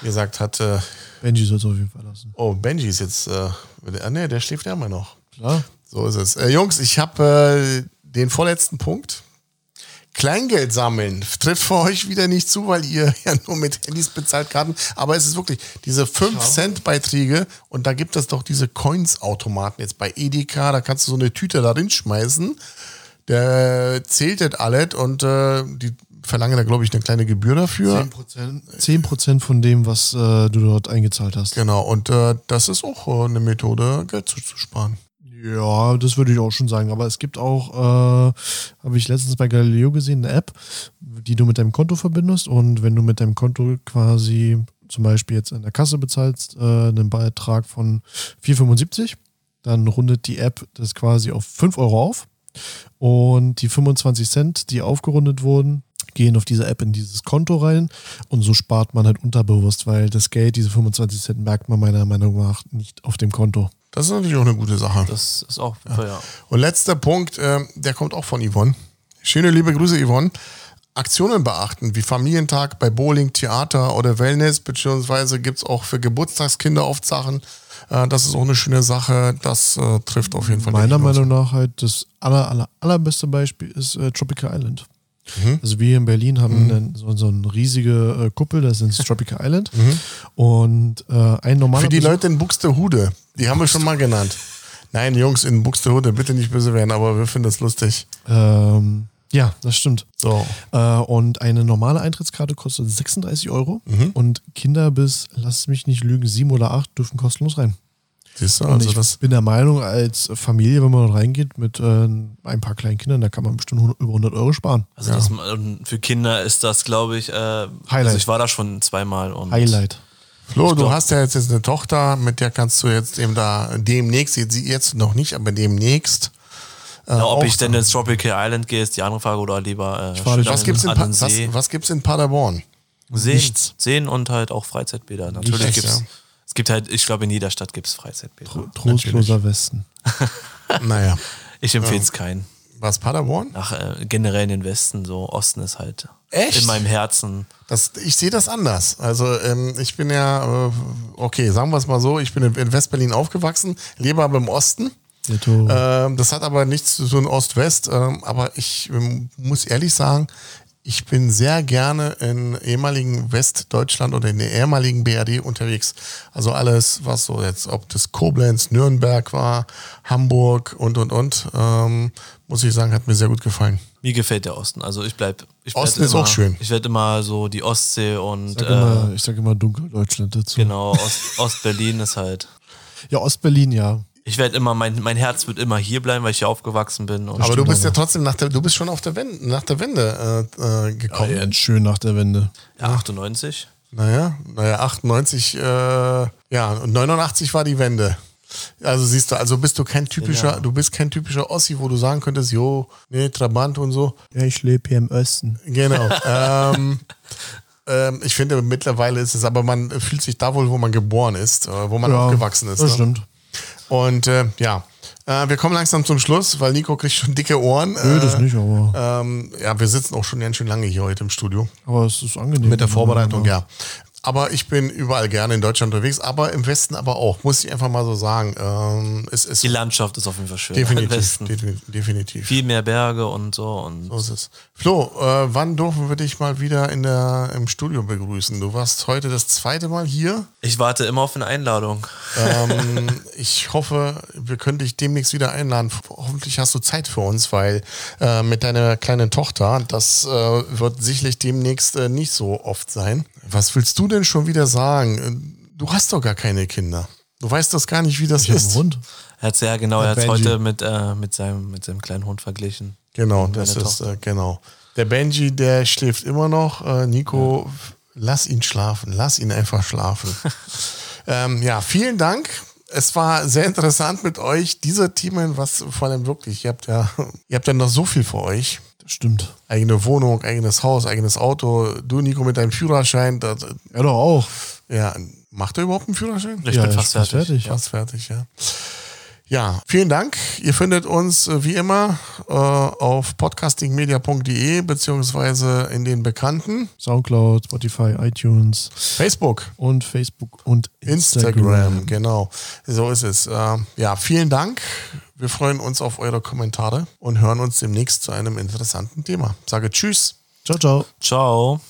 Wie gesagt, hat, äh, Benji soll es auf jeden Fall lassen. oh, Benji ist jetzt, äh, ah, nee, der schläft ja immer noch. Klar. So ist es. Äh, Jungs, ich habe äh, den vorletzten Punkt. Kleingeld sammeln trifft für euch wieder nicht zu, weil ihr ja nur mit Handys bezahlt Karten. Aber es ist wirklich diese 5-Cent-Beiträge und da gibt es doch diese Coins-Automaten jetzt bei Edeka. Da kannst du so eine Tüte da schmeißen. Der zählt das alles und äh, die verlangen da, glaube ich, eine kleine Gebühr dafür. 10%, 10 von dem, was äh, du dort eingezahlt hast. Genau, und äh, das ist auch äh, eine Methode, Geld zu, zu sparen. Ja, das würde ich auch schon sagen. Aber es gibt auch, äh, habe ich letztens bei Galileo gesehen, eine App, die du mit deinem Konto verbindest. Und wenn du mit deinem Konto quasi zum Beispiel jetzt in der Kasse bezahlst, äh, einen Beitrag von 4,75, dann rundet die App das quasi auf 5 Euro auf. Und die 25 Cent, die aufgerundet wurden, gehen auf diese App in dieses Konto rein und so spart man halt unterbewusst, weil das Geld, diese 25 Cent, merkt man meiner Meinung nach nicht auf dem Konto. Das ist natürlich auch eine gute Sache. das ist auch, ja. Und letzter Punkt, äh, der kommt auch von Yvonne. Schöne liebe Grüße, Yvonne. Aktionen beachten, wie Familientag bei Bowling, Theater oder Wellness, beziehungsweise gibt es auch für Geburtstagskinder oft Sachen. Äh, das ist auch eine schöne Sache. Das äh, trifft auf jeden Fall. Meiner. Meinung nach halt das aller, aller, allerbeste Beispiel ist äh, Tropical Island. Also wir hier in Berlin haben einen, so, so eine riesige äh, Kuppel, das ist Tropical Island. Und äh, ein normaler Für die Besuch- Leute in Buxtehude, die haben wir schon mal genannt. Nein, Jungs in Buxtehude, bitte nicht böse werden, aber wir finden das lustig. Ähm, ja, das stimmt. So. Äh, und eine normale Eintrittskarte kostet 36 Euro. Mhm. Und Kinder bis, lass mich nicht lügen, sieben oder acht dürfen kostenlos rein. Siehst du, Und also ich das. bin der Meinung, als Familie, wenn man reingeht mit äh, ein paar kleinen Kindern, da kann man bestimmt 100, über 100 Euro sparen. Also das, ähm, für Kinder ist das, glaube ich, äh, Highlight. Also ich war da schon zweimal und Highlight. Flo, du hast ja jetzt, jetzt eine Tochter, mit der kannst du jetzt eben da demnächst, jetzt noch nicht, aber demnächst. Äh, Ja, ob ich denn ins Tropical Island gehe, ist die andere Frage oder lieber äh, schön was gibt's in, an was, was gibt's in Paderborn? Seen, Nichts. Seen und halt auch Freizeitbäder. Natürlich Nichts, gibt's ja. es gibt halt, ich glaube in jeder Stadt gibt es Freizeitbäder. Trostloser Westen. naja, Ich empfehle es keinen. was Paderborn? Nach äh, generell in den Westen, so Osten ist halt Echt? in meinem Herzen. Das, ich sehe das anders. Also ähm, ich bin ja, äh, okay, sagen wir es mal so, ich bin in- in Westberlin aufgewachsen, lebe aber im Osten. Ähm, das hat aber nichts zu tun Ost-West, ähm, aber ich ähm, muss ehrlich sagen, ich bin sehr gerne in ehemaligen Westdeutschland oder in der ehemaligen BRD unterwegs. Also alles, was so jetzt, ob das Koblenz, Nürnberg war, Hamburg und und und, ähm, muss ich sagen, hat mir sehr gut gefallen. Mir gefällt der Osten. Also ich bleib. Ich bleib Osten ist immer, auch schön. Ich werde immer so die Ostsee und ich sag äh, immer, ich sag immer Dunkeldeutschland dazu. genau, Ost, Ostberlin ist halt. Ja, Ostberlin, ja. Ich werde immer, mein, mein Herz wird immer hier bleiben, weil ich hier aufgewachsen bin. Und Aber du bist ja trotzdem nach der, du bist schon auf der Wende, nach der Wende äh, äh, gekommen. Ja, schön nach der Wende. ja, 98. Naja, naja, 98, äh, ja, und 89 war die Wende. Also siehst du, also bist du kein typischer, Genau. du bist kein typischer Ossi, wo du sagen könntest, jo, nee, Trabant und so. Ja, ich lebe hier im Osten. Genau. ähm, ähm, ich finde, mittlerweile ist es, aber man fühlt sich da wohl, wo man geboren ist, äh, wo man Ja, aufgewachsen ist. Das ne? stimmt. Und äh, ja, äh, wir kommen langsam zum Schluss, weil Nico kriegt schon dicke Ohren. Nö, das Äh, nicht, aber, ähm, ja, wir sitzen auch schon ganz schön lange hier heute im Studio. aber es ist angenehm. Mit der Vorbereitung, ja. Aber ich bin überall gerne in Deutschland unterwegs, aber im Westen aber auch, muss ich einfach mal so sagen. Ähm, es ist Die Landschaft ist auf jeden Fall schön. Im definitiv, Westen. definitiv, definitiv. Viel mehr Berge und so. Und So ist es. Flo, äh, wann dürfen wir dich mal wieder in der, im Studio begrüßen? Du warst heute das zweite Mal hier. ich warte immer auf eine Einladung. Ähm, ich hoffe, wir können dich demnächst wieder einladen. Hoffentlich hast du Zeit für uns, weil äh, mit deiner kleinen Tochter, das äh, wird sicherlich demnächst äh, nicht so oft sein. Was willst du denn schon wieder sagen? Du hast doch gar keine Kinder. Du weißt das gar nicht, wie das Ich ist. Hund. Er hat ja genau, er hat Benji. heute mit, äh, mit, seinem, mit seinem kleinen Hund verglichen. Genau, das ist, äh, genau. Der Benji, der schläft immer noch. Äh, Nico, lass ihn schlafen. Lass ihn einfach schlafen. ähm, ja, vielen Dank. Es war sehr interessant mit euch. Diese Themen, was vor allem wirklich, ihr habt ja, ihr habt ja noch so viel für euch. Stimmt. Eigene Wohnung, eigenes Haus, eigenes Auto. Du, Nico, mit deinem Führerschein. Das, Ja, doch auch. ja, macht er überhaupt einen Führerschein? Ich ja, bin fast bin fertig. Fast fertig, ja. Ja, vielen Dank. Ihr findet uns äh, wie immer äh, auf podcastingmedia.de beziehungsweise in den bekannten Soundcloud, Spotify, iTunes Facebook, und Facebook und Instagram. Instagram. Genau, so ist es. Äh, ja, vielen Dank. Wir freuen uns auf eure Kommentare und hören uns demnächst zu einem interessanten Thema. Sage Tschüss. Ciao, ciao. Ciao.